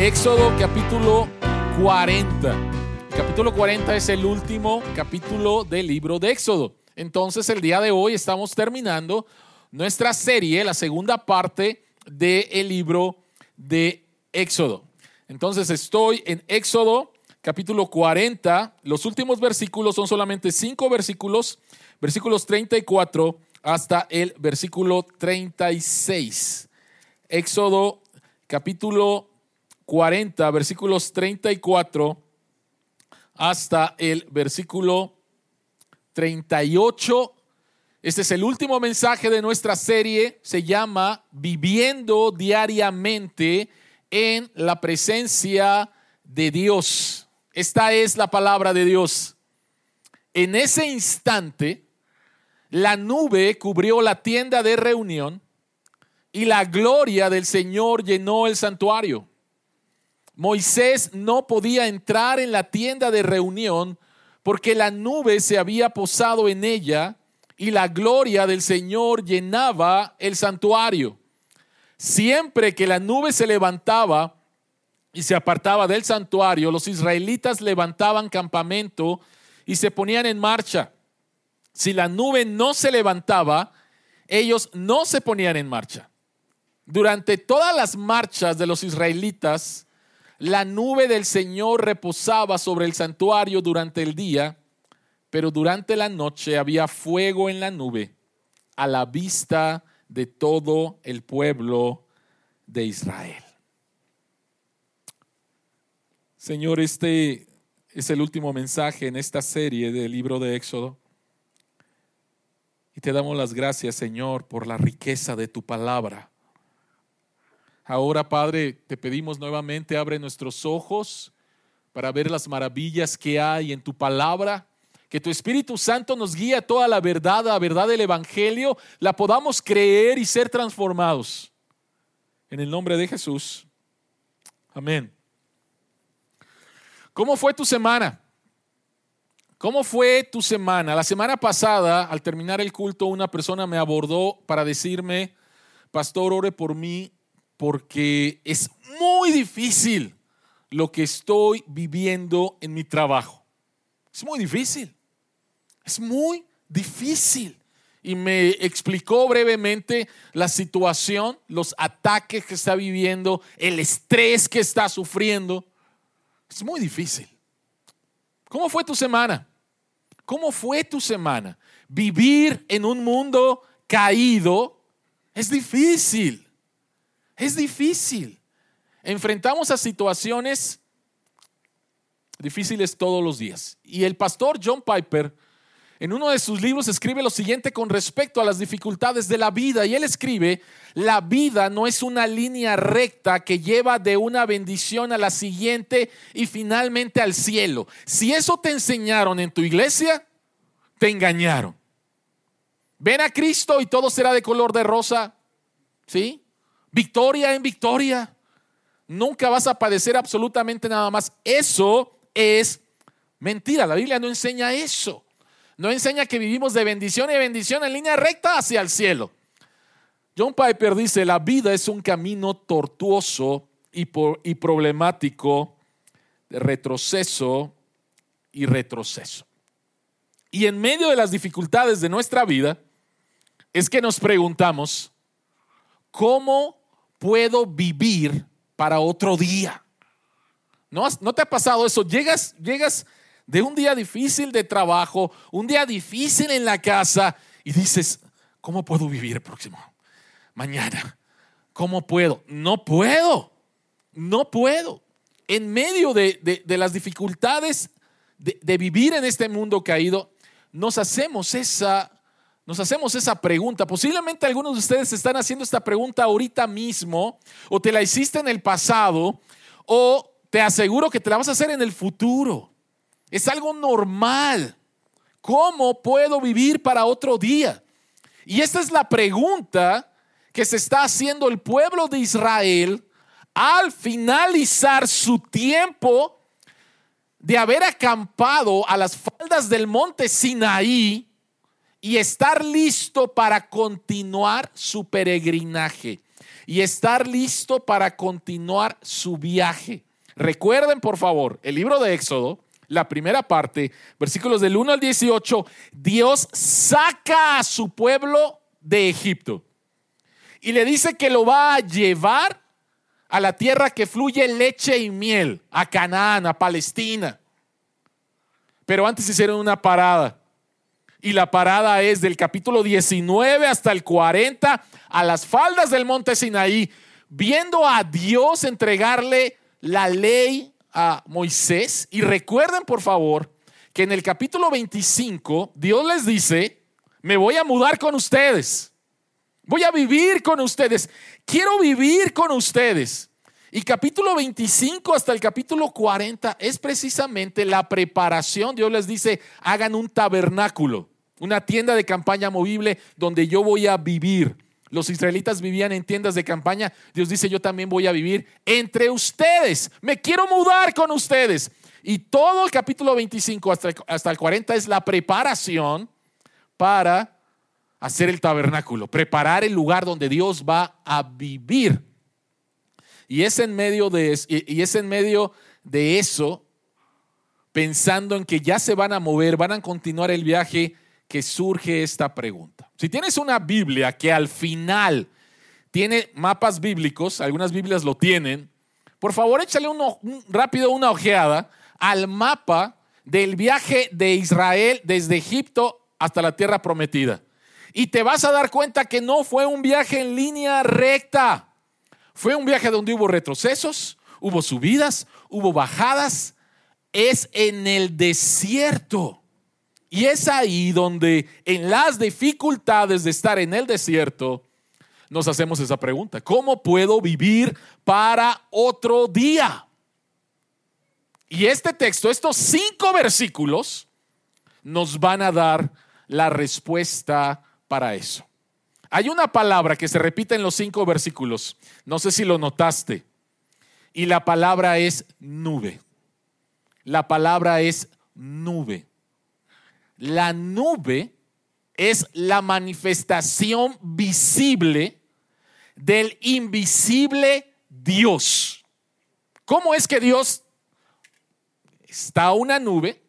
Éxodo capítulo 40. capítulo 40 es el último capítulo del libro de Éxodo. Entonces el día de hoy estamos terminando nuestra serie, la segunda parte del libro de Éxodo. Entonces estoy en Éxodo capítulo 40. Los últimos versículos son solamente cinco versículos, versículos 34 hasta el versículo 36. Éxodo capítulo 40, versículos 34 hasta el versículo 38. Este es el último mensaje de nuestra serie. Se llama Viviendo diariamente en la presencia de Dios. Esta es la palabra de Dios. En ese instante, la nube cubrió la tienda de reunión y la gloria del Señor llenó el santuario. Moisés no podía entrar en la tienda de reunión porque la nube se había posado en ella y la gloria del Señor llenaba el santuario. Siempre que la nube se levantaba y se apartaba del santuario, los israelitas levantaban campamento y se ponían en marcha. Si la nube no se levantaba, ellos no se ponían en marcha. Durante todas las marchas de los israelitas, la nube del Señor reposaba sobre el santuario durante el día, pero durante la noche había fuego en la nube a la vista de todo el pueblo de Israel. Señor, este es el último mensaje en esta serie del libro de Éxodo. Y te damos las gracias, Señor, por la riqueza de tu palabra. Ahora, Padre, te pedimos nuevamente, abre nuestros ojos para ver las maravillas que hay en tu palabra. Que tu Espíritu Santo nos guíe a toda la verdad, la verdad del Evangelio, la podamos creer y ser transformados. En el nombre de Jesús. Amén. ¿Cómo fue tu semana? ¿Cómo fue tu semana? La semana pasada, al terminar el culto, una persona me abordó para decirme, pastor, ore por mí porque es muy difícil lo que estoy viviendo en mi trabajo. Es muy difícil. Es muy difícil. Y me explicó brevemente la situación, los ataques que está viviendo, el estrés que está sufriendo. Es muy difícil. ¿Cómo fue tu semana? ¿Cómo fue tu semana? Vivir en un mundo caído es difícil. Es difícil. Enfrentamos a situaciones difíciles todos los días. Y el pastor John Piper en uno de sus libros escribe lo siguiente con respecto a las dificultades de la vida. Y él escribe, la vida no es una línea recta que lleva de una bendición a la siguiente y finalmente al cielo. Si eso te enseñaron en tu iglesia, te engañaron. Ven a Cristo y todo será de color de rosa. ¿Sí? Victoria en victoria. Nunca vas a padecer absolutamente nada más. Eso es mentira. La Biblia no enseña eso. No enseña que vivimos de bendición y bendición en línea recta hacia el cielo. John Piper dice, la vida es un camino tortuoso y, y problemático de retroceso y retroceso. Y en medio de las dificultades de nuestra vida, es que nos preguntamos, ¿cómo puedo vivir para otro día. ¿No, ¿No te ha pasado eso? Llegas, llegas de un día difícil de trabajo, un día difícil en la casa y dices, ¿cómo puedo vivir el próximo? Mañana. ¿Cómo puedo? No puedo. No puedo. En medio de, las dificultades de vivir en este mundo caído, nos hacemos esa nos hacemos esa pregunta. Posiblemente algunos de ustedes están haciendo esta pregunta ahorita mismo, o te la hiciste en el pasado, o te aseguro que te la vas a hacer en el futuro. Es algo normal. ¿Cómo puedo vivir para otro día? Y esta es la pregunta que se está haciendo el pueblo de Israel al finalizar su tiempo de haber acampado a las faldas del monte Sinaí y estar listo para continuar su peregrinaje. y estar listo para continuar su viaje. Recuerden, por favor, el libro de Éxodo, la primera parte, versículos del 1 al 18, Dios saca a su pueblo de Egipto y le dice que lo va a llevar a la tierra que fluye leche y miel, a Canaán, a Palestina. Pero antes hicieron una parada. Y la parada es del capítulo 19 hasta el 40 a las faldas del monte Sinaí, viendo a Dios entregarle la ley a Moisés. Y recuerden, por favor, que en el capítulo 25 Dios les dice, me voy a mudar con ustedes. Voy a vivir con ustedes. Quiero vivir con ustedes. Y capítulo 25 hasta el capítulo 40 es precisamente la preparación. Dios les dice, hagan un tabernáculo, una tienda de campaña movible donde yo voy a vivir. Los israelitas vivían en tiendas de campaña. Dios dice, yo también voy a vivir entre ustedes. Me quiero mudar con ustedes. Y todo el capítulo 25 hasta, el 40 es la preparación para hacer el tabernáculo, preparar el lugar donde Dios va a vivir. Y es en medio de, y es en medio de eso, pensando en que ya se van a mover, van a continuar el viaje, que surge esta pregunta. Si tienes una Biblia que al final tiene mapas bíblicos, algunas Biblias lo tienen, por favor échale uno, rápido una ojeada al mapa del viaje de Israel desde Egipto hasta la tierra prometida. Y te vas a dar cuenta que no fue un viaje en línea recta. Fue un viaje donde hubo retrocesos, hubo subidas, hubo bajadas. Es en el desierto. Y es ahí donde en las dificultades de estar en el desierto nos hacemos esa pregunta. ¿Cómo puedo vivir para otro día? Y este texto, estos cinco versículos, nos van a dar la respuesta para eso. Hay una palabra que se repite en los cinco versículos, no sé si lo notaste, y la palabra es nube. La palabra es nube. La nube es la manifestación visible del invisible Dios. ¿Cómo es que Dios está una nube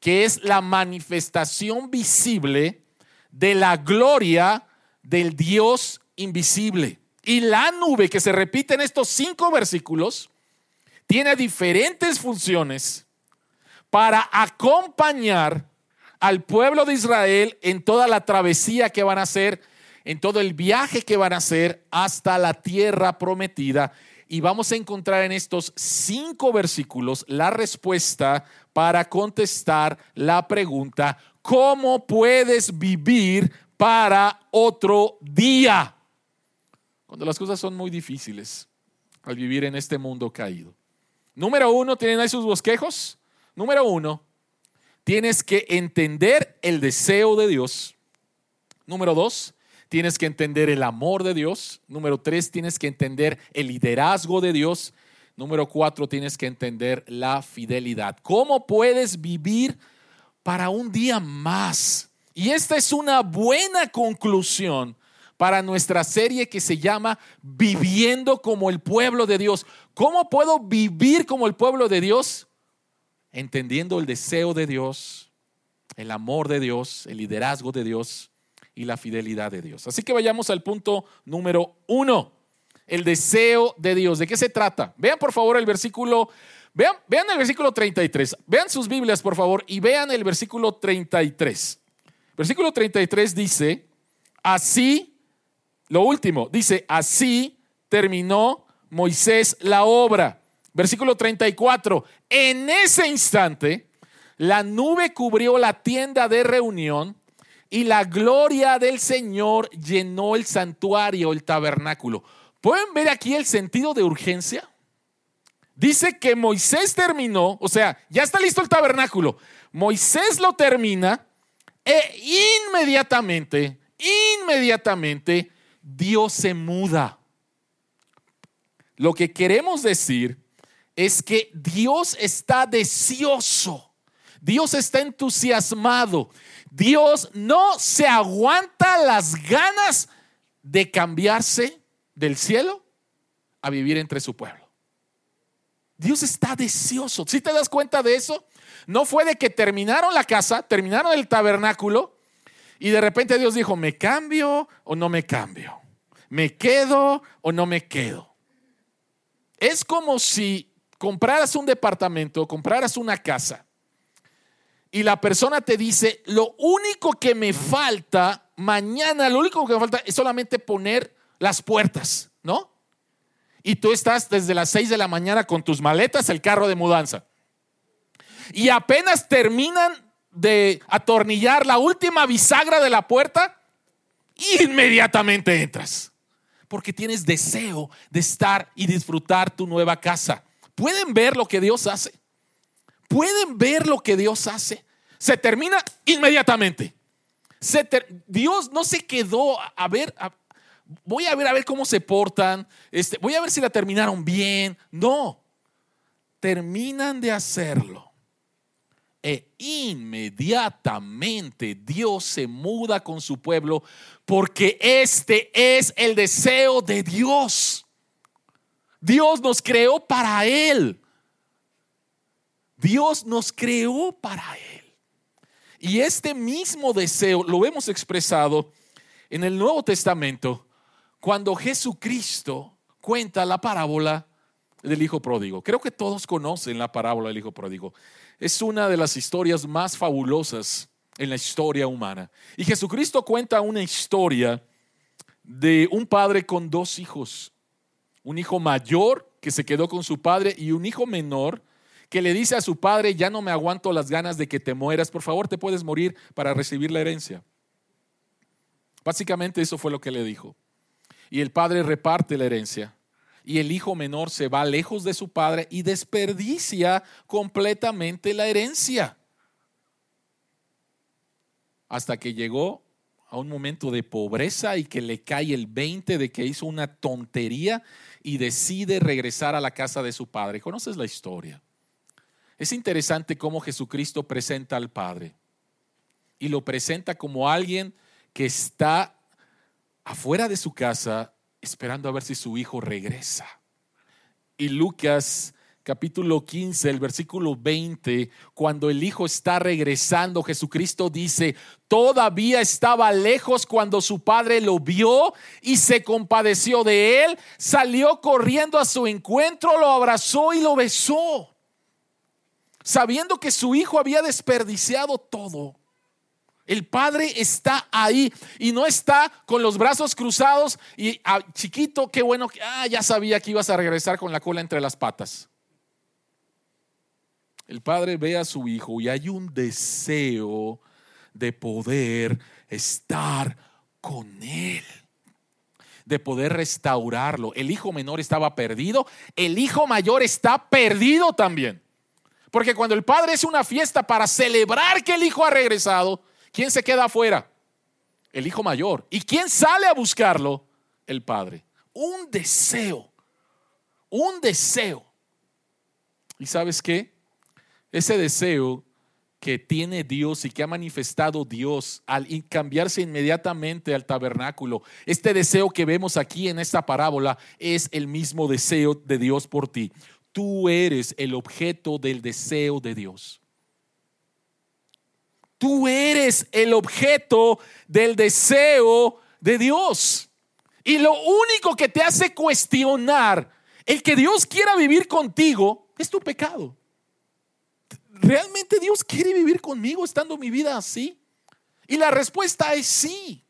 que es la manifestación visible de la gloria del Dios invisible. Y la nube que se repite en estos cinco versículos tiene diferentes funciones para acompañar al pueblo de Israel en toda la travesía que van a hacer, en todo el viaje que van a hacer hasta la tierra prometida. Y vamos a encontrar en estos cinco versículos la respuesta para contestar la pregunta, ¿Cómo puedes vivir para otro día? Cuando las cosas son muy difíciles al vivir en este mundo caído. Número uno, ¿tienen ahí sus bosquejos? Número uno, tienes que entender el deseo de Dios. Número dos, tienes que entender el amor de Dios. Número tres, tienes que entender el liderazgo de Dios. Número cuatro, tienes que entender la fidelidad. ¿Cómo puedes vivir para un día más. Y esta es una buena conclusión para nuestra serie que se llama Viviendo como el pueblo de Dios. ¿Cómo puedo vivir como el pueblo de Dios? Entendiendo el deseo de Dios, el amor de Dios, el liderazgo de Dios y la fidelidad de Dios. Así que vayamos al punto número uno, el deseo de Dios. ¿De qué se trata? Vean por favor el versículo Vean, el versículo 33. Vean sus Biblias, por favor, y vean el versículo 33. Versículo 33 dice, así, lo último, dice, así terminó Moisés la obra. Versículo 34, en ese instante, la nube cubrió la tienda de reunión y la gloria del Señor llenó el santuario, el tabernáculo. ¿Pueden ver aquí el sentido de urgencia? dice que Moisés terminó, o sea, ya está listo el tabernáculo. Moisés lo termina e inmediatamente, inmediatamente Dios se muda. Lo que queremos decir es que Dios está deseoso, Dios está entusiasmado, Dios no se aguanta las ganas de cambiarse del cielo a vivir entre su pueblo. Dios está deseoso. Si te das cuenta de eso? No fue de que terminaron la casa, terminaron el tabernáculo y de repente Dios dijo, ¿me cambio o no me cambio? ¿Me quedo o no me quedo? Es como si compraras un departamento, compraras una casa y la persona te dice, lo único que me falta mañana, lo único que me falta es solamente poner las puertas, ¿no? Y tú estás desde las 6 de la mañana con tus maletas, el carro de mudanza. Y apenas terminan de atornillar la última bisagra de la puerta, inmediatamente entras. Porque tienes deseo de estar y disfrutar tu nueva casa. ¿Pueden ver lo que Dios hace? ¿Pueden ver lo que Dios hace? Se termina inmediatamente. Dios no se quedó a, ver, voy a ver a ver cómo se portan, este, voy a ver si la terminaron bien. No, terminan de hacerlo. E inmediatamente Dios se muda con su pueblo porque este es el deseo de Dios. Dios nos creó para Él. Dios nos creó para Él. Y este mismo deseo lo hemos expresado en el Nuevo Testamento cuando Jesucristo cuenta la parábola del Hijo Pródigo. Creo que todos conocen la parábola del Hijo Pródigo. Es una de las historias más fabulosas en la historia humana. Y Jesucristo cuenta una historia de un padre con dos hijos. Un hijo mayor que se quedó con su padre y un hijo menor que le dice a su padre, ya no me aguanto las ganas de que te mueras, por favor te puedes morir para recibir la herencia. Básicamente eso fue lo que le dijo. Y el padre reparte la herencia. Y el hijo menor se va lejos de su padre y desperdicia completamente la herencia. Hasta que llegó a un momento de pobreza y que le cae el 20 de que hizo una tontería y decide regresar a la casa de su padre. ¿Conoces la historia? Es interesante cómo Jesucristo presenta al Padre y lo presenta como alguien que está afuera de su casa esperando a ver si su hijo regresa. Y Lucas capítulo 15, el versículo 20, cuando el hijo está regresando, Jesucristo dice, todavía estaba lejos cuando su padre lo vio y se compadeció de él, salió corriendo a su encuentro, lo abrazó y lo besó sabiendo que su hijo había desperdiciado todo. El padre está ahí y no está con los brazos cruzados y ah, chiquito, qué bueno, ah, ya sabía que ibas a regresar con la cola entre las patas. El padre ve a su hijo y hay un deseo de poder estar con él, de poder restaurarlo. El hijo menor estaba perdido, el hijo mayor está perdido también. Porque cuando el padre es una fiesta para celebrar que el hijo ha regresado, ¿quién se queda afuera? El hijo mayor. ¿Y quién sale a buscarlo? El padre. Un deseo. Un deseo. ¿Y sabes qué? Ese deseo que tiene Dios y que ha manifestado Dios al cambiarse inmediatamente al tabernáculo, este deseo que vemos aquí en esta parábola es el mismo deseo de Dios por ti tú eres el objeto del deseo de Dios. Tú eres el objeto del deseo de Dios. Y lo único que te hace cuestionar el que Dios quiera vivir contigo es tu pecado. ¿Realmente Dios quiere vivir conmigo estando mi vida así? Y la respuesta es sí.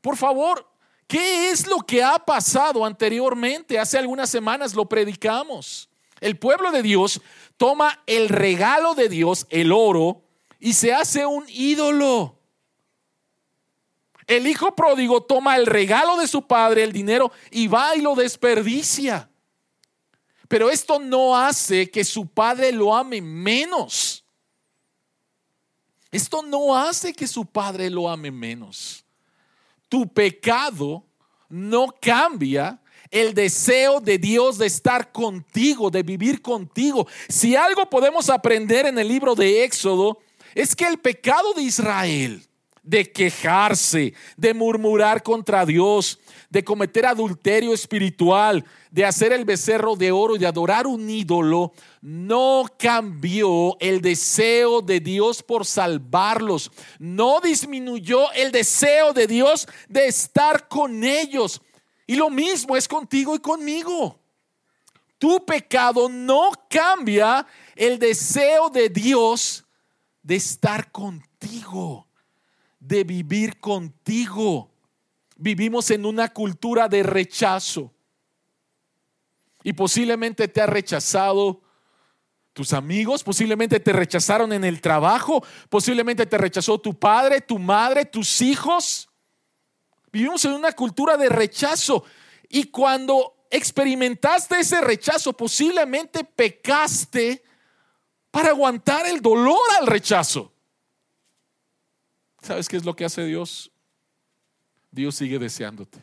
Por favor, ¿Qué es lo que ha pasado anteriormente? Hace algunas semanas lo predicamos. El pueblo de Dios toma el regalo de Dios, el oro, y se hace un ídolo. El hijo pródigo toma el regalo de su padre, el dinero, y va y lo desperdicia. Pero esto no hace que su padre lo ame menos. Esto no hace que su padre lo ame menos tu pecado no cambia el deseo de Dios de estar contigo, de vivir contigo. Si algo podemos aprender en el libro de Éxodo, es que el pecado de Israel de quejarse, de murmurar contra Dios, de cometer adulterio espiritual, de hacer el becerro de oro y de adorar un ídolo, no cambió el deseo de Dios por salvarlos, no disminuyó el deseo de Dios de estar con ellos. Y lo mismo es contigo y conmigo. Tu pecado no cambia el deseo de Dios de estar contigo, de vivir contigo. Vivimos en una cultura de rechazo. Y posiblemente te ha rechazado tus amigos, posiblemente te rechazaron en el trabajo, posiblemente te rechazó tu padre, tu madre, tus hijos. Vivimos en una cultura de rechazo. Y cuando experimentaste ese rechazo, posiblemente pecaste para aguantar el dolor al rechazo. ¿Sabes qué es lo que hace Dios? Dios sigue deseándote.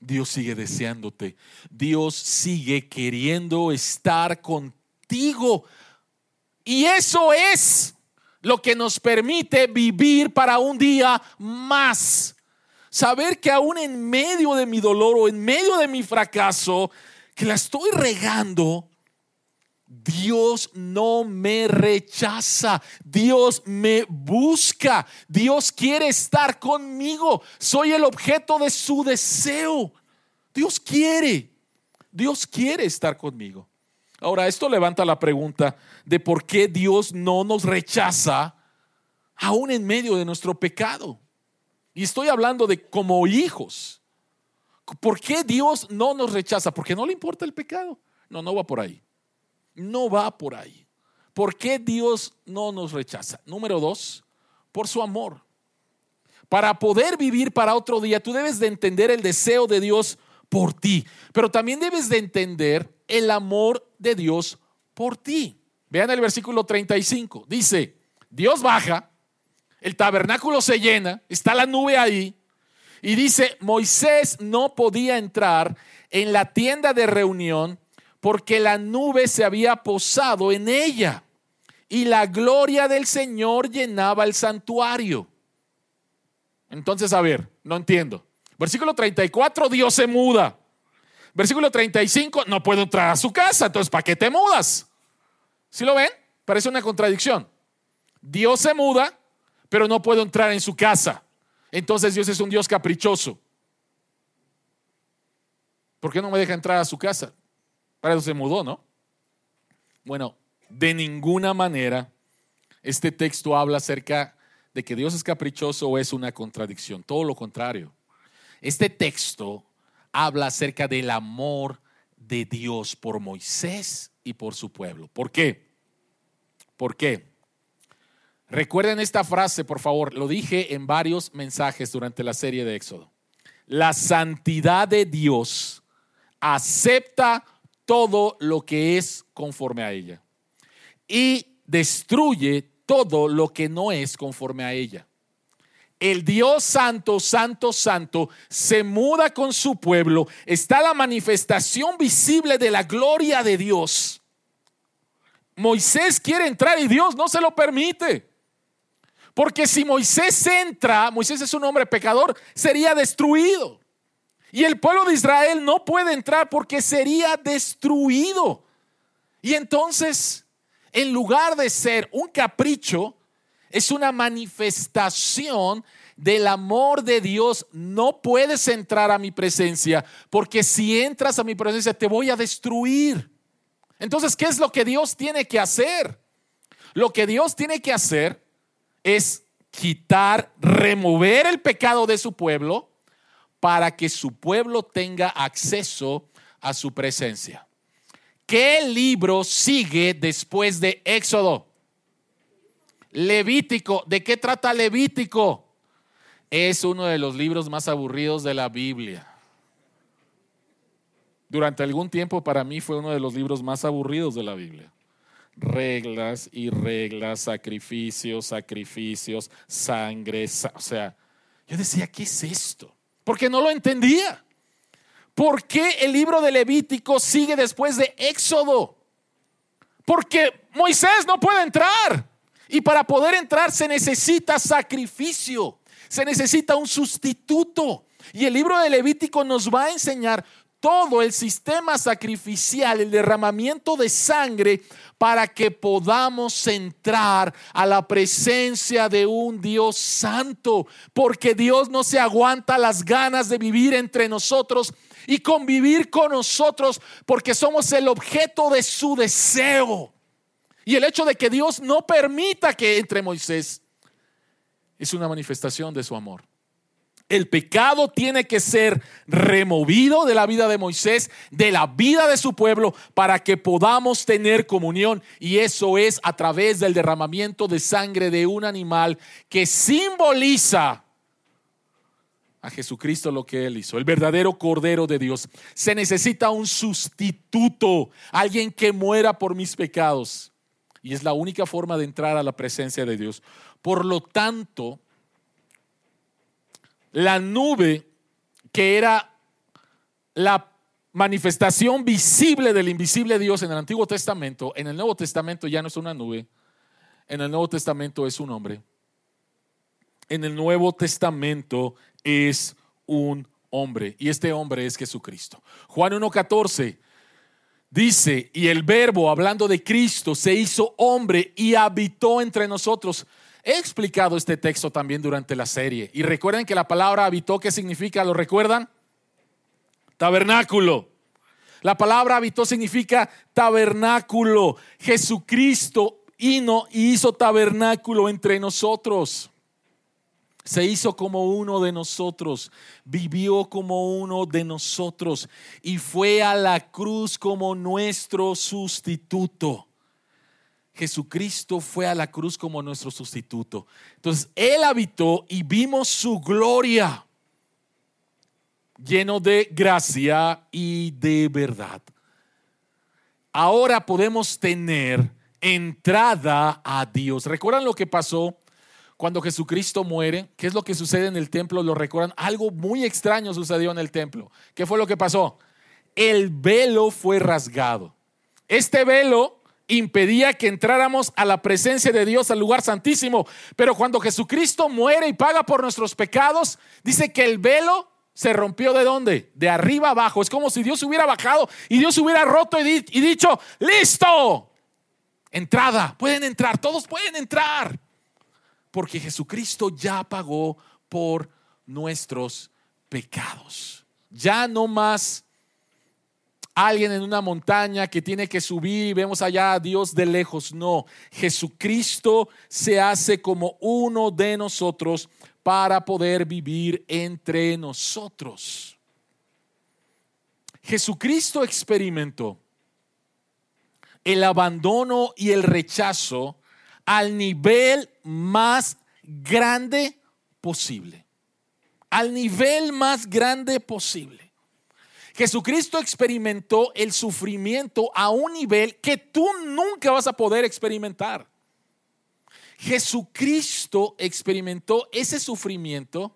Dios sigue deseándote. Dios sigue queriendo estar contigo. Y eso es lo que nos permite vivir para un día más. Saber que aún en medio de mi dolor o en medio de mi fracaso, que la estoy regando, Dios no me rechaza, Dios me busca, Dios quiere estar conmigo, soy el objeto de su deseo. Dios quiere, Dios quiere estar conmigo. Ahora, esto levanta la pregunta de por qué Dios no nos rechaza aún en medio de nuestro pecado. Y estoy hablando de como hijos. ¿Por qué Dios no nos rechaza? Porque no le importa el pecado. No, no va por ahí no va por ahí. ¿Por qué Dios no nos rechaza? Número dos, por su amor. Para poder vivir para otro día, tú debes de entender el deseo de Dios por ti, pero también debes de entender el amor de Dios por ti. Vean el versículo 35. Dice, Dios baja, el tabernáculo se llena, está la nube ahí, y dice, Moisés no podía entrar en la tienda de reunión porque la nube se había posado en ella y la gloria del Señor llenaba el santuario. Entonces, a ver, no entiendo. Versículo 34, Dios se muda. Versículo 35, no puedo entrar a su casa, entonces, ¿para qué te mudas? ¿Sí lo ven? Parece una contradicción. Dios se muda, pero no puedo entrar en su casa. Entonces Dios es un Dios caprichoso. ¿Por qué no me deja entrar a su casa? Para eso se mudó, ¿no? Bueno, de ninguna manera este texto habla acerca de que Dios es caprichoso o es una contradicción. Todo lo contrario. Este texto habla acerca del amor de Dios por Moisés y por su pueblo. ¿Por qué? ¿Por qué? Recuerden esta frase, por favor. Lo dije en varios mensajes durante la serie de Éxodo. La santidad de Dios acepta todo lo que es conforme a ella y destruye todo lo que no es conforme a ella. El Dios santo, santo, santo se muda con su pueblo. Está la manifestación visible de la gloria de Dios. Moisés quiere entrar y Dios no se lo permite. Porque si Moisés entra, Moisés es un hombre pecador, sería destruido. Y el pueblo de Israel no puede entrar porque sería destruido. Y entonces, en lugar de ser un capricho, es una manifestación del amor de Dios. No puedes entrar a mi presencia porque si entras a mi presencia te voy a destruir. Entonces, ¿qué es lo que Dios tiene que hacer? Lo que Dios tiene que hacer es quitar, remover el pecado de su pueblo para que su pueblo tenga acceso a su presencia. ¿Qué libro sigue después de Éxodo? Levítico. ¿De qué trata Levítico? Es uno de los libros más aburridos de la Biblia. Durante algún tiempo para mí fue uno de los libros más aburridos de la Biblia. Reglas y reglas, sacrificios, sacrificios, sangre, o sea, yo decía, ¿qué es esto? Porque no lo entendía. ¿Por qué el libro de Levítico sigue después de Éxodo? Porque Moisés no puede entrar. Y para poder entrar se necesita sacrificio, se necesita un sustituto. Y el libro de Levítico nos va a enseñar todo el sistema sacrificial, el derramamiento de sangre, para que podamos entrar a la presencia de un Dios santo, porque Dios no se aguanta las ganas de vivir entre nosotros y convivir con nosotros, porque somos el objeto de su deseo. Y el hecho de que Dios no permita que entre Moisés es una manifestación de su amor. El pecado tiene que ser removido de la vida de Moisés, de la vida de su pueblo, para que podamos tener comunión. Y eso es a través del derramamiento de sangre de un animal que simboliza a Jesucristo lo que Él hizo, el verdadero Cordero de Dios. Se necesita un sustituto, alguien que muera por mis pecados. Y es la única forma de entrar a la presencia de Dios. Por lo tanto, la nube, que era la manifestación visible del invisible Dios en el Antiguo Testamento, en el Nuevo Testamento ya no es una nube, en el Nuevo Testamento es un hombre. En el Nuevo Testamento es un hombre y este hombre es Jesucristo. Juan 1.14 dice, y el verbo, hablando de Cristo, se hizo hombre y habitó entre nosotros. He explicado este texto también durante la serie. Y recuerden que la palabra habitó, ¿qué significa? ¿Lo recuerdan? Tabernáculo. La palabra habitó significa tabernáculo. Jesucristo vino y hizo tabernáculo entre nosotros. Se hizo como uno de nosotros, vivió como uno de nosotros y fue a la cruz como nuestro sustituto. Jesucristo fue a la cruz como nuestro sustituto. Entonces, Él habitó y vimos su gloria, lleno de gracia y de verdad. Ahora podemos tener entrada a Dios. ¿Recuerdan lo que pasó cuando Jesucristo muere? ¿Qué es lo que sucede en el templo? ¿Lo recuerdan? Algo muy extraño sucedió en el templo. ¿Qué fue lo que pasó? El velo fue rasgado. Este velo impedía que entráramos a la presencia de Dios, al lugar santísimo. Pero cuando Jesucristo muere y paga por nuestros pecados, dice que el velo se rompió de dónde? De arriba abajo. Es como si Dios hubiera bajado y Dios hubiera roto y, y dicho, listo, entrada, pueden entrar, todos pueden entrar. Porque Jesucristo ya pagó por nuestros pecados. Ya no más alguien en una montaña que tiene que subir y vemos allá a Dios de lejos. No, Jesucristo se hace como uno de nosotros para poder vivir entre nosotros. Jesucristo experimentó el abandono y el rechazo al nivel más grande posible. Al nivel más grande posible. Jesucristo experimentó el sufrimiento a un nivel que tú nunca vas a poder experimentar. Jesucristo experimentó ese sufrimiento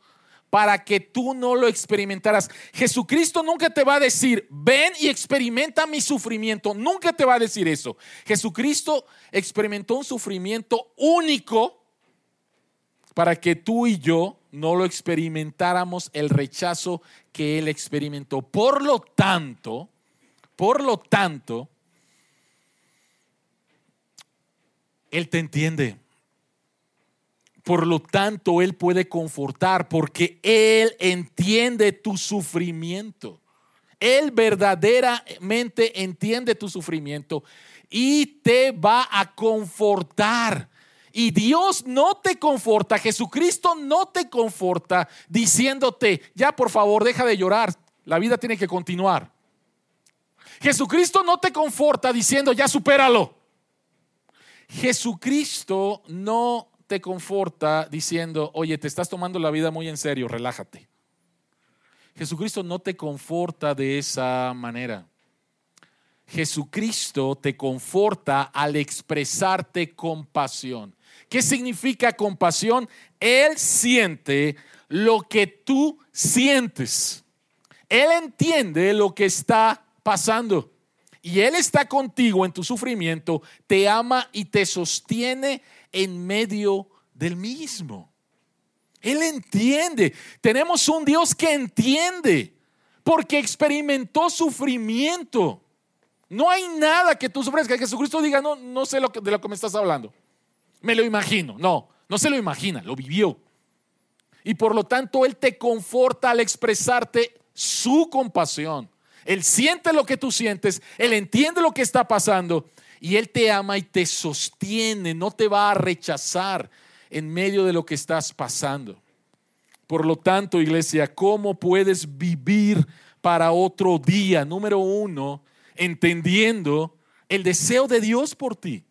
para que tú no lo experimentaras. Jesucristo nunca te va a decir, ven y experimenta mi sufrimiento. Nunca te va a decir eso. Jesucristo experimentó un sufrimiento único para que tú y yo no lo experimentáramos el rechazo que él experimentó. Por lo tanto, por lo tanto, él te entiende. Por lo tanto, Él puede confortar porque Él entiende tu sufrimiento. Él verdaderamente entiende tu sufrimiento y te va a confortar. Y Dios no te conforta, Jesucristo no te conforta diciéndote, ya por favor, deja de llorar, la vida tiene que continuar. Jesucristo no te conforta diciendo, ya supéralo. Jesucristo no te conforta diciendo, oye, te estás tomando la vida muy en serio, relájate. Jesucristo no te conforta de esa manera. Jesucristo te conforta al expresarte compasión. ¿Qué significa compasión? Él siente lo que tú sientes. Él entiende lo que está pasando. Y Él está contigo en tu sufrimiento, te ama y te sostiene en medio del mismo. Él entiende. Tenemos un Dios que entiende porque experimentó sufrimiento. No hay nada que tú sufres que Jesucristo diga, no, no sé lo que, de lo que me estás hablando. Me lo imagino. No, no se lo imagina, lo vivió. Y por lo tanto, Él te conforta al expresarte su compasión. Él siente lo que tú sientes, Él entiende lo que está pasando y Él te ama y te sostiene, no te va a rechazar en medio de lo que estás pasando. Por lo tanto, iglesia, ¿cómo puedes vivir para otro día? Número uno, entendiendo el deseo de Dios por ti.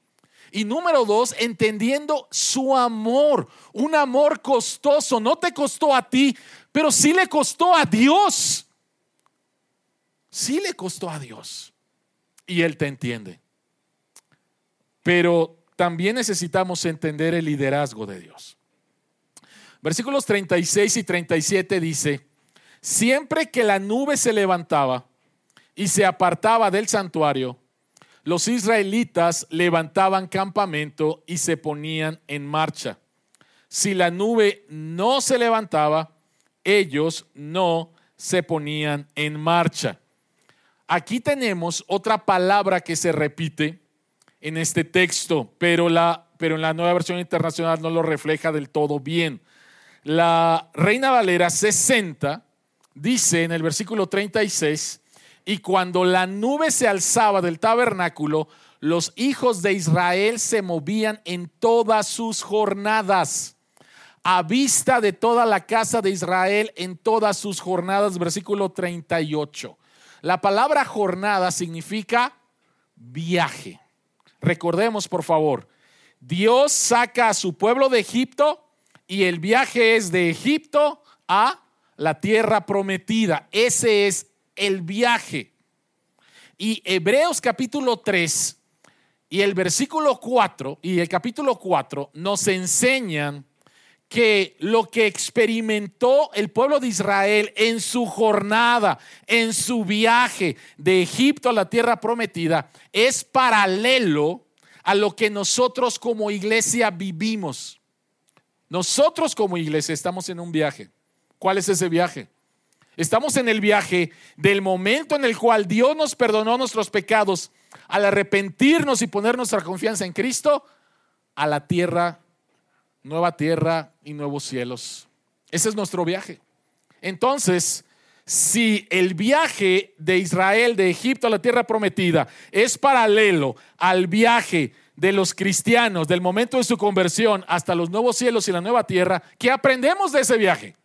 Y número dos, entendiendo su amor, un amor costoso. No te costó a ti, pero sí le costó a Dios. Sí le costó a Dios. Y Él te entiende. Pero también necesitamos entender el liderazgo de Dios. Versículos 36 y 37 dice, siempre que la nube se levantaba y se apartaba del santuario, los israelitas levantaban campamento y se ponían en marcha. Si la nube no se levantaba, ellos no se ponían en marcha. Aquí tenemos otra palabra que se repite en este texto, pero, la, pero en la nueva versión internacional no lo refleja del todo bien. La Reina Valera 60 dice en el versículo 36, y cuando la nube se alzaba del tabernáculo, los hijos de Israel se movían en todas sus jornadas, a vista de toda la casa de Israel en todas sus jornadas, versículo 38. La palabra jornada significa viaje. Recordemos, por favor, Dios saca a su pueblo de Egipto y el viaje es de Egipto a la tierra prometida. Ese es el viaje. Y Hebreos capítulo 3 y el versículo 4 y el capítulo 4 nos enseñan que lo que experimentó el pueblo de Israel en su jornada, en su viaje de Egipto a la tierra prometida, es paralelo a lo que nosotros como iglesia vivimos. Nosotros como iglesia estamos en un viaje. ¿Cuál es ese viaje? Estamos en el viaje del momento en el cual Dios nos perdonó nuestros pecados al arrepentirnos y poner nuestra confianza en Cristo a la tierra nueva tierra y nuevos cielos. Ese es nuestro viaje. Entonces, si el viaje de Israel de Egipto a la tierra prometida es paralelo al viaje de los cristianos del momento de su conversión hasta los nuevos cielos y la nueva tierra, ¿qué aprendemos de ese viaje?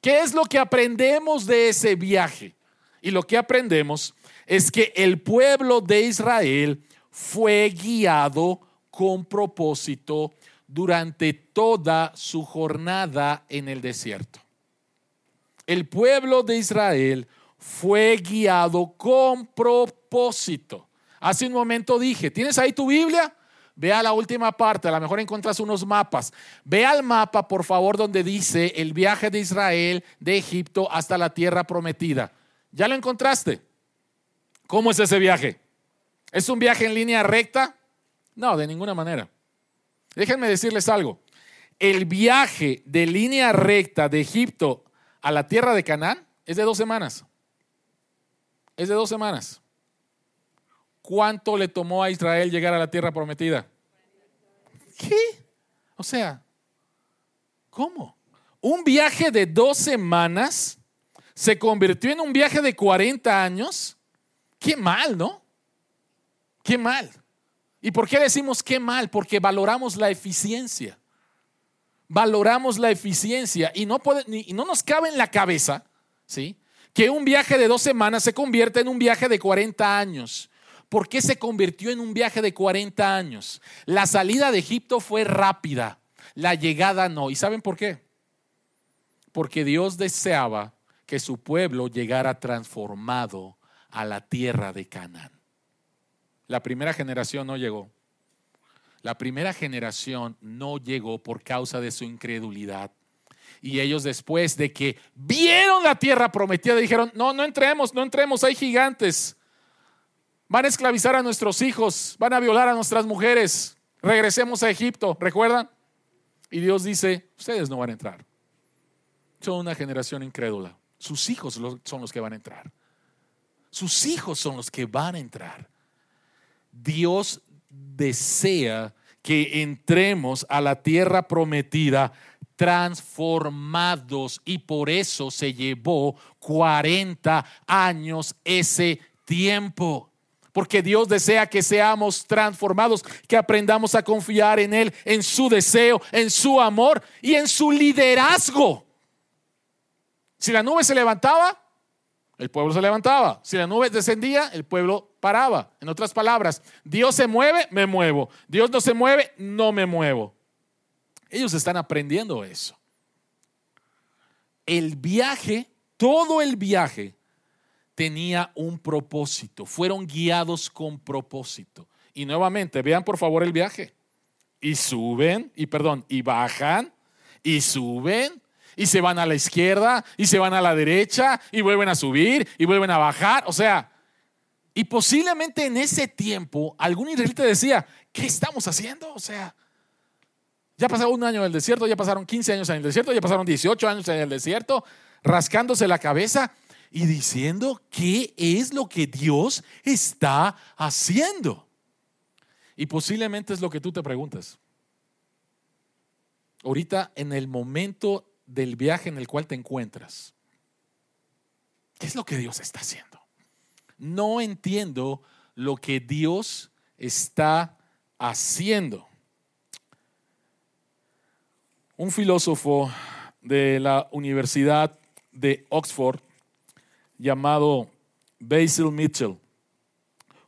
¿Qué es lo que aprendemos de ese viaje? Y lo que aprendemos es que el pueblo de Israel fue guiado con propósito durante toda su jornada en el desierto. El pueblo de Israel fue guiado con propósito. Hace un momento dije, ¿tienes ahí tu Biblia? Ve a la última parte, a lo mejor encuentras unos mapas. Ve al mapa, por favor, donde dice el viaje de Israel de Egipto hasta la tierra prometida. ¿Ya lo encontraste? ¿Cómo es ese viaje? ¿Es un viaje en línea recta? No, de ninguna manera. Déjenme decirles algo. El viaje de línea recta de Egipto a la tierra de Canaán es de dos semanas. Es de dos semanas. ¿Cuánto le tomó a Israel llegar a la tierra prometida? ¿Qué? O sea, ¿cómo? Un viaje de dos semanas se convirtió en un viaje de 40 años. Qué mal, ¿no? Qué mal. ¿Y por qué decimos qué mal? Porque valoramos la eficiencia. Valoramos la eficiencia y no, puede, y no nos cabe en la cabeza, ¿sí? Que un viaje de dos semanas se convierte en un viaje de 40 años. ¿Por qué se convirtió en un viaje de 40 años? La salida de Egipto fue rápida, la llegada no. ¿Y saben por qué? Porque Dios deseaba que su pueblo llegara transformado a la tierra de Canaán. La primera generación no llegó. La primera generación no llegó por causa de su incredulidad. Y ellos después de que vieron la tierra prometida dijeron, no, no entremos, no entremos, hay gigantes. Van a esclavizar a nuestros hijos, van a violar a nuestras mujeres. regresemos a Egipto, ¿recuerdan? Y Dios dice, ustedes no van a entrar. Son una generación incrédula. Sus hijos son los que van a entrar. Sus hijos son los que van a entrar. Dios desea que entremos a la tierra prometida transformados y por eso se llevó 40 años ese tiempo. Porque Dios desea que seamos transformados, que aprendamos a confiar en Él, en su deseo, en su amor y en su liderazgo. Si la nube se levantaba, el pueblo se levantaba. Si la nube descendía, el pueblo paraba. En otras palabras, Dios se mueve, me muevo. Dios no se mueve, no me muevo. Ellos están aprendiendo eso. El viaje, todo el viaje, tenía un propósito. Fueron guiados con propósito. Y nuevamente, vean por favor el viaje. Y suben, y perdón, y bajan, y suben, y se van a la izquierda, y se van a la derecha, y vuelven a subir, y vuelven a bajar. O sea, y posiblemente en ese tiempo algún israelita decía, ¿qué estamos haciendo? O sea, ya pasó un año en el desierto, ya pasaron 15 años en el desierto, ya pasaron 18 años en el desierto, rascándose la cabeza y diciendo qué es lo que Dios está haciendo. Y posiblemente es lo que tú te preguntas. Ahorita en el momento del viaje en el cual te encuentras, ¿qué es lo que Dios está haciendo? No entiendo lo que Dios está haciendo un filósofo de la Universidad de Oxford llamado Basil Mitchell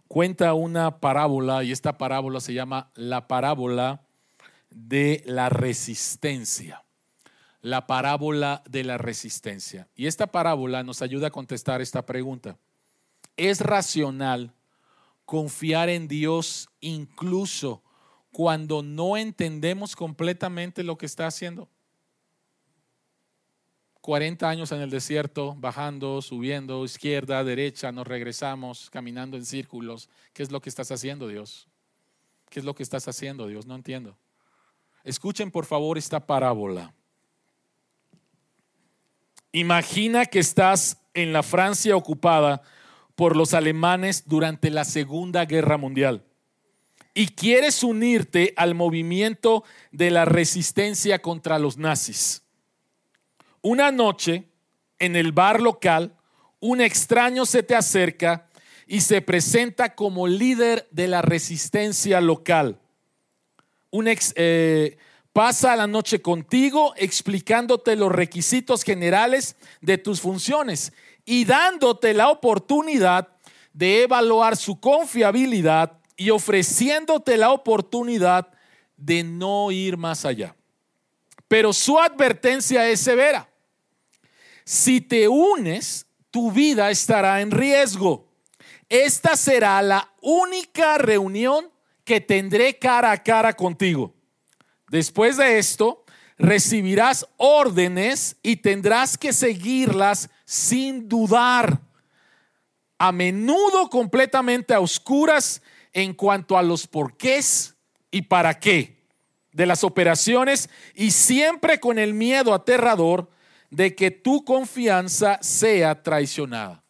cuenta una parábola y esta parábola se llama la parábola de la resistencia. La parábola de la resistencia. Y esta parábola nos ayuda a contestar esta pregunta. ¿Es racional confiar en Dios incluso cuando no entendemos completamente lo que está haciendo. 40 años en el desierto, bajando, subiendo, izquierda, derecha, nos regresamos, caminando en círculos. ¿Qué es lo que estás haciendo, Dios? ¿Qué es lo que estás haciendo, Dios? No entiendo. Escuchen por favor esta parábola. Imagina que estás en la Francia ocupada por los alemanes durante la Segunda Guerra Mundial y quieres unirte al movimiento de la resistencia contra los nazis. Una noche, en el bar local, un extraño se te acerca y se presenta como líder de la resistencia local. Un eh, pasa la noche contigo explicándote los requisitos generales de tus funciones y dándote la oportunidad de evaluar su confiabilidad y ofreciéndote la oportunidad de no ir más allá. Pero su advertencia es severa. Si te unes, tu vida estará en riesgo. Esta será la única reunión que tendré cara a cara contigo. Después de esto, recibirás órdenes y tendrás que seguirlas sin dudar. A menudo completamente a oscuras en cuanto a los porqués y para qué de las operaciones y siempre con el miedo aterrador de que tu confianza sea traicionada.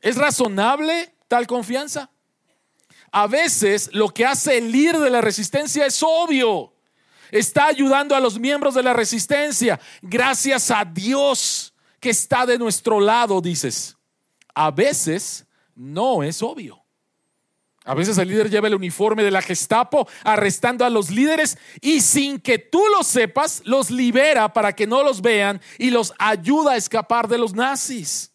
¿Es razonable tal confianza? A veces lo que hace el líder de la resistencia es obvio. Está ayudando a los miembros de la resistencia. Gracias a Dios que está de nuestro lado, dices. A veces no es obvio. A veces el líder lleva el uniforme de la Gestapo arrestando a los líderes y sin que tú lo sepas, los libera para que no los vean y los ayuda a escapar de los nazis.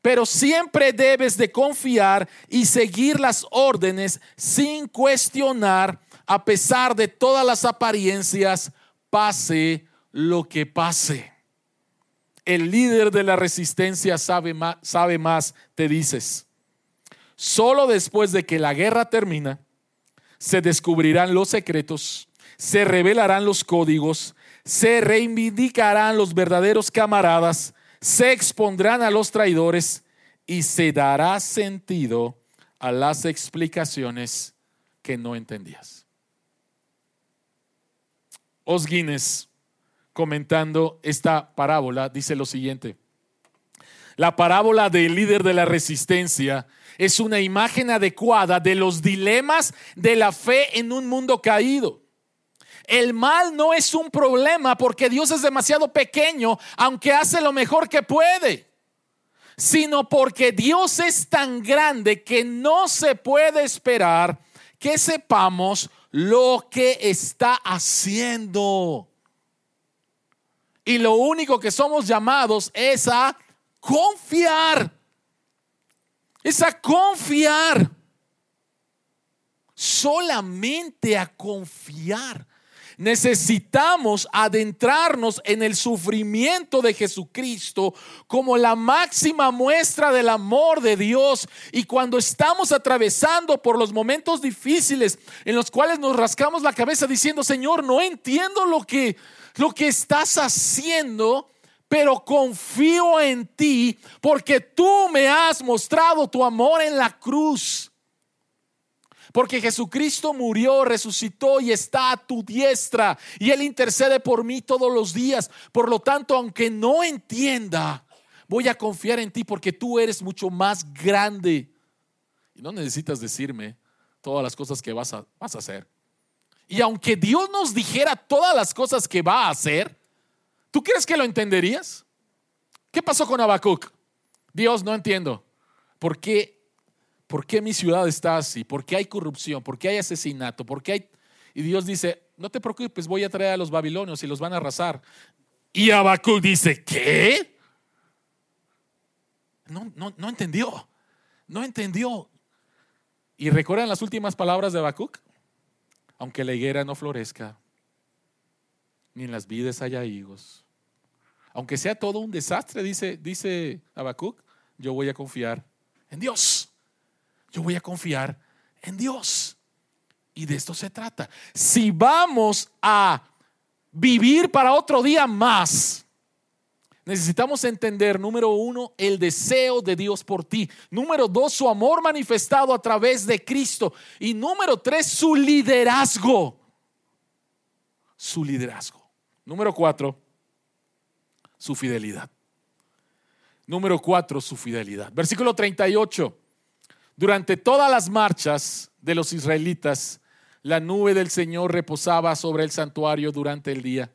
Pero siempre debes de confiar y seguir las órdenes sin cuestionar a pesar de todas las apariencias, pase lo que pase. El líder de la resistencia sabe más, sabe más te dices. Solo después de que la guerra termina, se descubrirán los secretos, se revelarán los códigos, se reivindicarán los verdaderos camaradas, se expondrán a los traidores y se dará sentido a las explicaciones que no entendías. Os Guinness, comentando esta parábola, dice lo siguiente. La parábola del líder de la resistencia es una imagen adecuada de los dilemas de la fe en un mundo caído. El mal no es un problema porque Dios es demasiado pequeño, aunque hace lo mejor que puede, sino porque Dios es tan grande que no se puede esperar que sepamos lo que está haciendo. Y lo único que somos llamados es a confiar. Es a confiar. Solamente a confiar. Necesitamos adentrarnos en el sufrimiento de Jesucristo como la máxima muestra del amor de Dios. Y cuando estamos atravesando por los momentos difíciles en los cuales nos rascamos la cabeza diciendo, Señor, no entiendo lo que, lo que estás haciendo, pero confío en ti porque tú me has mostrado tu amor en la cruz. Porque Jesucristo murió, resucitó y está a tu diestra. Y Él intercede por mí todos los días. Por lo tanto, aunque no entienda, voy a confiar en ti porque tú eres mucho más grande. Y no necesitas decirme todas las cosas que vas a, vas a hacer. Y aunque Dios nos dijera todas las cosas que va a hacer, ¿tú crees que lo entenderías? ¿Qué pasó con Habacuc? Dios, no entiendo. ¿Por qué ¿por qué mi ciudad está así? ¿Por qué hay corrupción? ¿Por qué hay asesinato? ¿Por qué hay... Y Dios dice, no te preocupes, voy a traer a los babilonios y los van a arrasar. Y Habacuc dice, ¿qué? No, no, no entendió, no entendió. ¿Y recuerdan las últimas palabras de Habacuc? Aunque la higuera no florezca, ni en las vides haya higos, aunque sea todo un desastre, dice, dice Habacuc, yo voy a confiar en Dios yo voy a confiar en Dios. Y de esto se trata. Si vamos a vivir para otro día más, necesitamos entender, número uno, el deseo de Dios por ti. Número dos, su amor manifestado a través de Cristo. Y número tres, su liderazgo. Su liderazgo. Número cuatro, su fidelidad. Número cuatro, su fidelidad. Versículo 38. Durante todas las marchas de los israelitas, la nube del Señor reposaba sobre el santuario durante el día,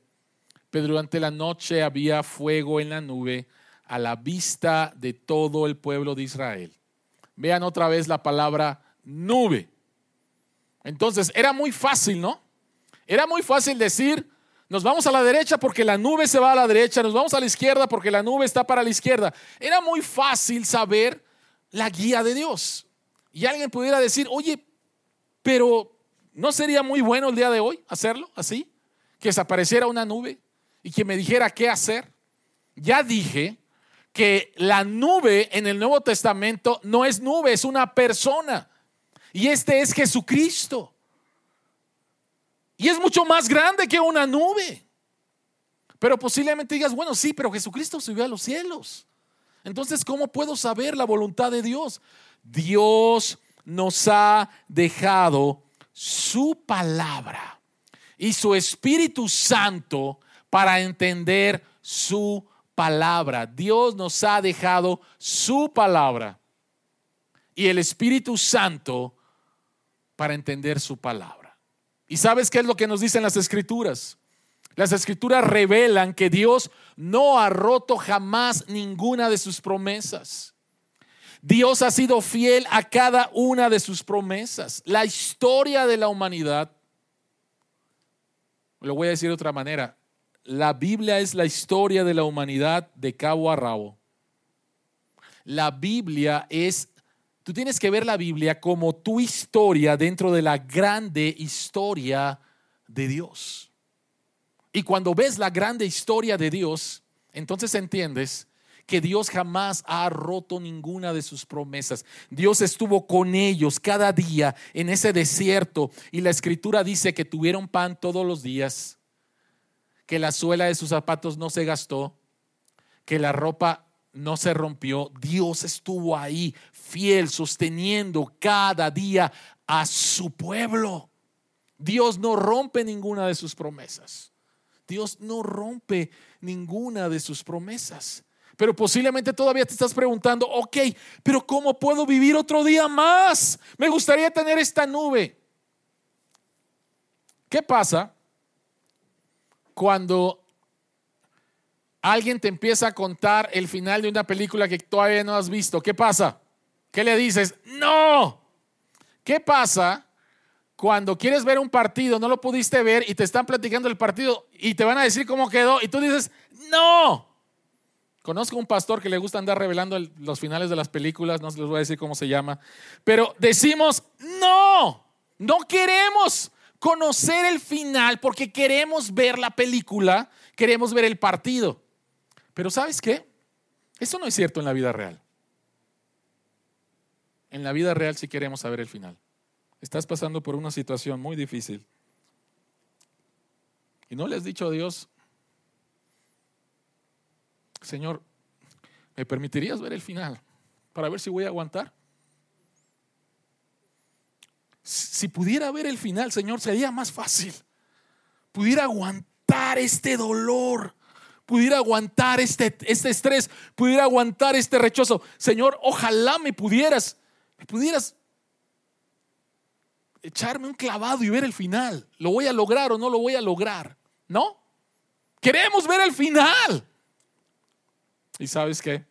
pero durante la noche había fuego en la nube a la vista de todo el pueblo de Israel. Vean otra vez la palabra nube. Entonces, era muy fácil, ¿no? Era muy fácil decir, nos vamos a la derecha porque la nube se va a la derecha, nos vamos a la izquierda porque la nube está para la izquierda. Era muy fácil saber la guía de Dios. Y alguien pudiera decir, oye, pero ¿no sería muy bueno el día de hoy hacerlo así? Que desapareciera una nube y que me dijera qué hacer. Ya dije que la nube en el Nuevo Testamento no es nube, es una persona. Y este es Jesucristo. Y es mucho más grande que una nube. Pero posiblemente digas, bueno, sí, pero Jesucristo subió a los cielos. Entonces, ¿cómo puedo saber la voluntad de Dios? Dios nos ha dejado su palabra y su Espíritu Santo para entender su palabra. Dios nos ha dejado su palabra y el Espíritu Santo para entender su palabra. ¿Y sabes qué es lo que nos dicen las escrituras? Las escrituras revelan que Dios no ha roto jamás ninguna de sus promesas. Dios ha sido fiel a cada una de sus promesas. La historia de la humanidad, lo voy a decir de otra manera, la Biblia es la historia de la humanidad de cabo a rabo. La Biblia es, tú tienes que ver la Biblia como tu historia dentro de la grande historia de Dios. Y cuando ves la grande historia de Dios, entonces entiendes que Dios jamás ha roto ninguna de sus promesas. Dios estuvo con ellos cada día en ese desierto y la escritura dice que tuvieron pan todos los días, que la suela de sus zapatos no se gastó, que la ropa no se rompió. Dios estuvo ahí fiel, sosteniendo cada día a su pueblo. Dios no rompe ninguna de sus promesas. Dios no rompe ninguna de sus promesas. Pero posiblemente todavía te estás preguntando, ok, pero ¿cómo puedo vivir otro día más? Me gustaría tener esta nube. ¿Qué pasa cuando alguien te empieza a contar el final de una película que todavía no has visto? ¿Qué pasa? ¿Qué le dices? No. ¿Qué pasa cuando quieres ver un partido, no lo pudiste ver y te están platicando el partido y te van a decir cómo quedó y tú dices, no? Conozco un pastor que le gusta andar revelando los finales de las películas, no les voy a decir cómo se llama, pero decimos, no, no queremos conocer el final porque queremos ver la película, queremos ver el partido. Pero ¿sabes qué? Eso no es cierto en la vida real. En la vida real sí queremos saber el final. Estás pasando por una situación muy difícil. Y no le has dicho a Dios, Señor, ¿me permitirías ver el final para ver si voy a aguantar? Si pudiera ver el final, Señor, sería más fácil. Pudiera aguantar este dolor, pudiera aguantar este, este estrés, pudiera aguantar este rechazo. Señor, ojalá me pudieras, me pudieras echarme un clavado y ver el final. ¿Lo voy a lograr o no lo voy a lograr? ¿No? Queremos ver el final. ¿Y sabes qué?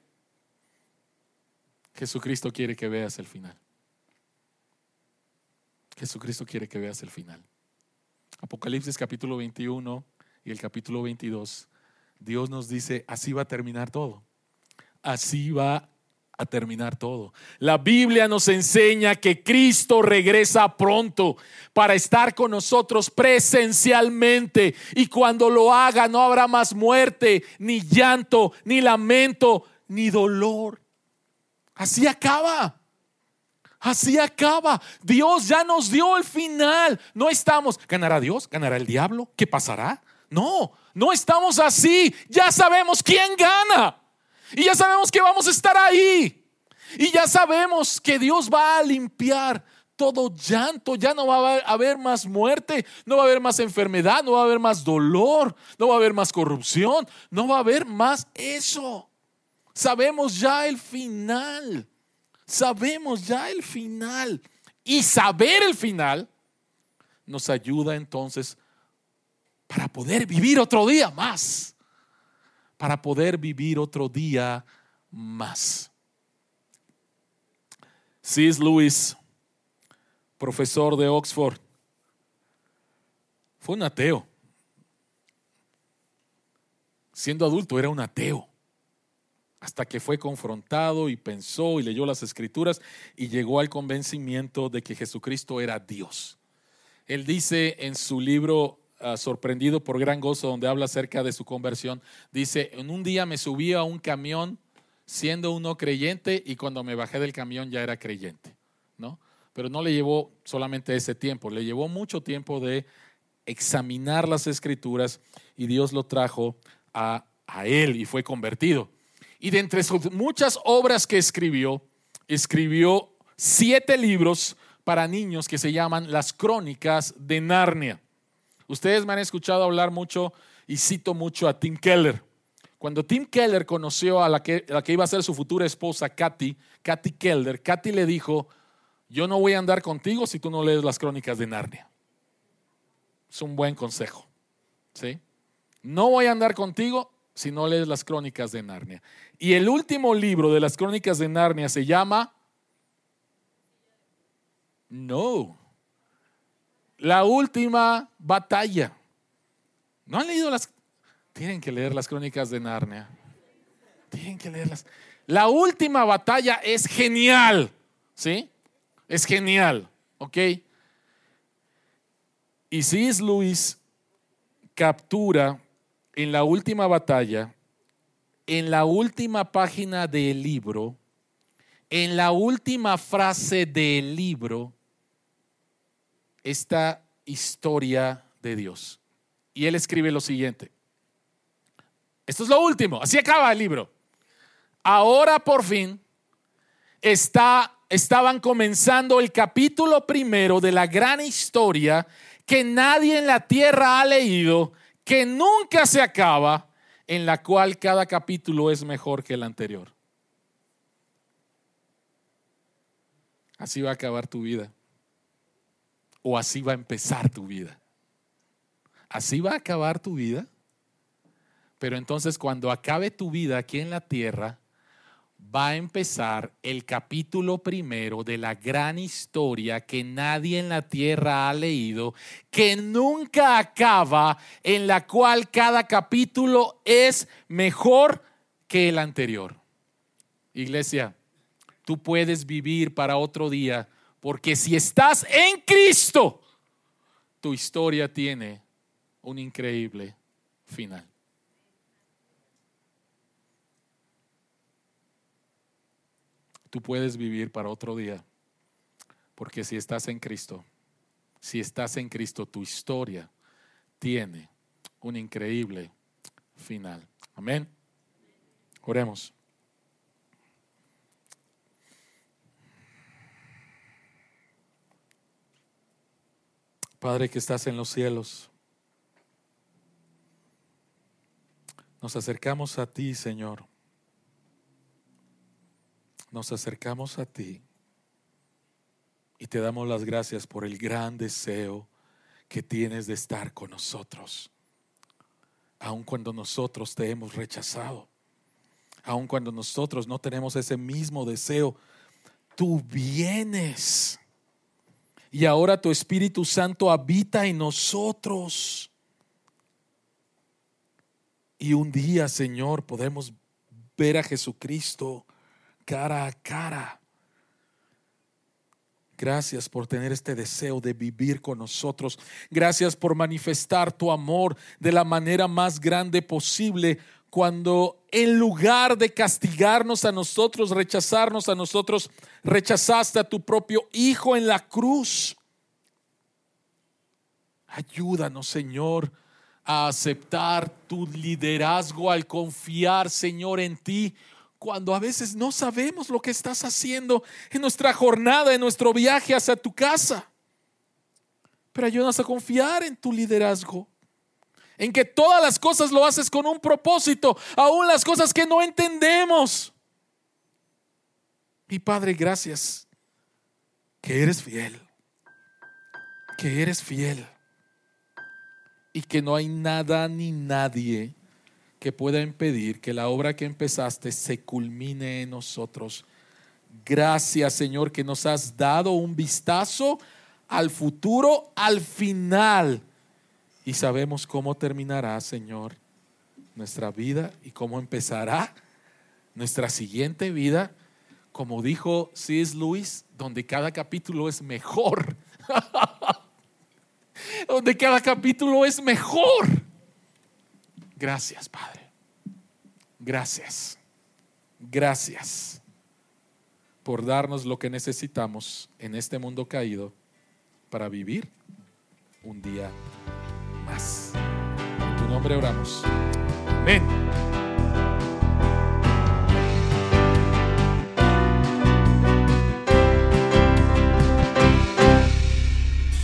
Jesucristo quiere que veas el final. Jesucristo quiere que veas el final. Apocalipsis capítulo 21 y el capítulo 22. Dios nos dice, así va a terminar todo. Así va a terminar todo. La Biblia nos enseña que Cristo regresa pronto para estar con nosotros presencialmente y cuando lo haga no habrá más muerte, ni llanto, ni lamento, ni dolor. Así acaba. Así acaba. Dios ya nos dio el final. No estamos, ¿ganará Dios? ¿Ganará el diablo? ¿Qué pasará? No, no estamos así. Ya sabemos quién gana. Y ya sabemos que vamos a estar ahí. Y ya sabemos que Dios va a limpiar todo llanto, ya no va a haber más muerte, no va a haber más enfermedad, no va a haber más dolor, no va a haber más corrupción, no va a haber más eso. Sabemos ya el final, sabemos ya el final. Y saber el final nos ayuda entonces para poder vivir otro día más para poder vivir otro día más. C.S. Lewis, profesor de Oxford, fue un ateo. Siendo adulto era un ateo. Hasta que fue confrontado y pensó y leyó las escrituras y llegó al convencimiento de que Jesucristo era Dios. Él dice en su libro Ah, sorprendido por gran gozo, donde habla acerca de su conversión, dice, en un día me subí a un camión siendo uno creyente y cuando me bajé del camión ya era creyente, ¿no? Pero no le llevó solamente ese tiempo, le llevó mucho tiempo de examinar las escrituras y Dios lo trajo a, a él y fue convertido. Y de entre sus muchas obras que escribió, escribió siete libros para niños que se llaman las crónicas de Narnia. Ustedes me han escuchado hablar mucho y cito mucho a Tim Keller. Cuando Tim Keller conoció a la que, iba a ser su futura esposa, Katy, Katy Keller, Katy le dijo, yo no voy a andar contigo si tú no lees las crónicas de Narnia. Es un buen consejo. ¿sí? No voy a andar contigo si no lees las crónicas de Narnia. Y el último libro de las crónicas de Narnia se llama... No, la última batalla. ¿No han leído las... Tienen que leer las crónicas de Narnia. Tienen que leerlas. La última batalla es genial. ¿Sí? Es genial. ¿Ok? Y si es Luis captura en la última batalla, en la última página del libro, en la última frase del libro, esta historia de Dios. Y él escribe lo siguiente. Esto es lo último, así acaba el libro. Ahora por fin está, estaban comenzando el capítulo primero de la gran historia que nadie en la tierra ha leído, que nunca se acaba, en la cual cada capítulo es mejor que el anterior. Así va a acabar tu vida. O así va a empezar tu vida. Así va a acabar tu vida. Pero entonces cuando acabe tu vida aquí en la tierra, va a empezar el capítulo primero de la gran historia que nadie en la tierra ha leído, que nunca acaba, en la cual cada capítulo es mejor que el anterior. Iglesia, tú puedes vivir para otro día, porque si estás en Cristo, tu historia tiene un increíble final. tú puedes vivir para otro día. Porque si estás en Cristo, si estás en Cristo, tu historia tiene un increíble final. Amén. Oremos. Padre que estás en los cielos, nos acercamos a ti, Señor nos acercamos a ti y te damos las gracias por el gran deseo que tienes de estar con nosotros, aun cuando nosotros te hemos rechazado, aun cuando nosotros no tenemos ese mismo deseo, tú vienes. Y ahora tu Espíritu Santo habita en nosotros. Y un día, Señor, podemos ver a Jesucristo cara a cara. Gracias por tener este deseo de vivir con nosotros. Gracias por manifestar tu amor de la manera más grande posible cuando en lugar de castigarnos a nosotros, rechazarnos a nosotros, rechazaste a tu propio Hijo en la cruz. Ayúdanos, Señor, a aceptar tu liderazgo al confiar, Señor, en ti cuando a veces no sabemos lo que estás haciendo en nuestra jornada, en nuestro viaje hacia tu casa. Pero ayúdanos a confiar en tu liderazgo, en que todas las cosas lo haces con un propósito, aún las cosas que no entendemos. Y Padre, gracias que eres fiel, que eres fiel y que no hay nada ni nadie que pueda impedir que la obra que empezaste se culmine en nosotros. Gracias Señor que nos has dado un vistazo al futuro, al final. Y sabemos cómo terminará, Señor, nuestra vida y cómo empezará nuestra siguiente vida. Como dijo C.S. Lewis, donde cada capítulo es mejor. donde cada capítulo es mejor. Gracias, Padre. Gracias. Gracias por darnos lo que necesitamos en este mundo caído para vivir un día más. En tu nombre oramos. Amén.